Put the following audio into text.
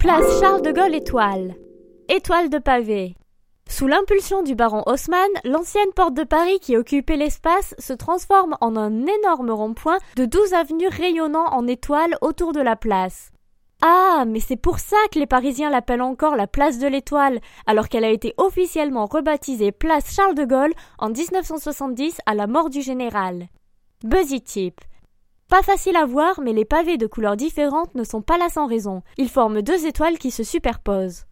Place Charles de Gaulle Étoile. Étoile de pavé. Sous l'impulsion du baron Haussmann, l'ancienne porte de Paris qui occupait l'espace se transforme en un énorme rond-point de douze avenues rayonnant en étoiles autour de la place. Ah, mais c'est pour ça que les Parisiens l'appellent encore la place de l'Étoile, alors qu'elle a été officiellement rebaptisée place Charles de Gaulle en 1970 à la mort du général. Buzzy Tip. Pas facile à voir, mais les pavés de couleurs différentes ne sont pas là sans raison. Ils forment deux étoiles qui se superposent.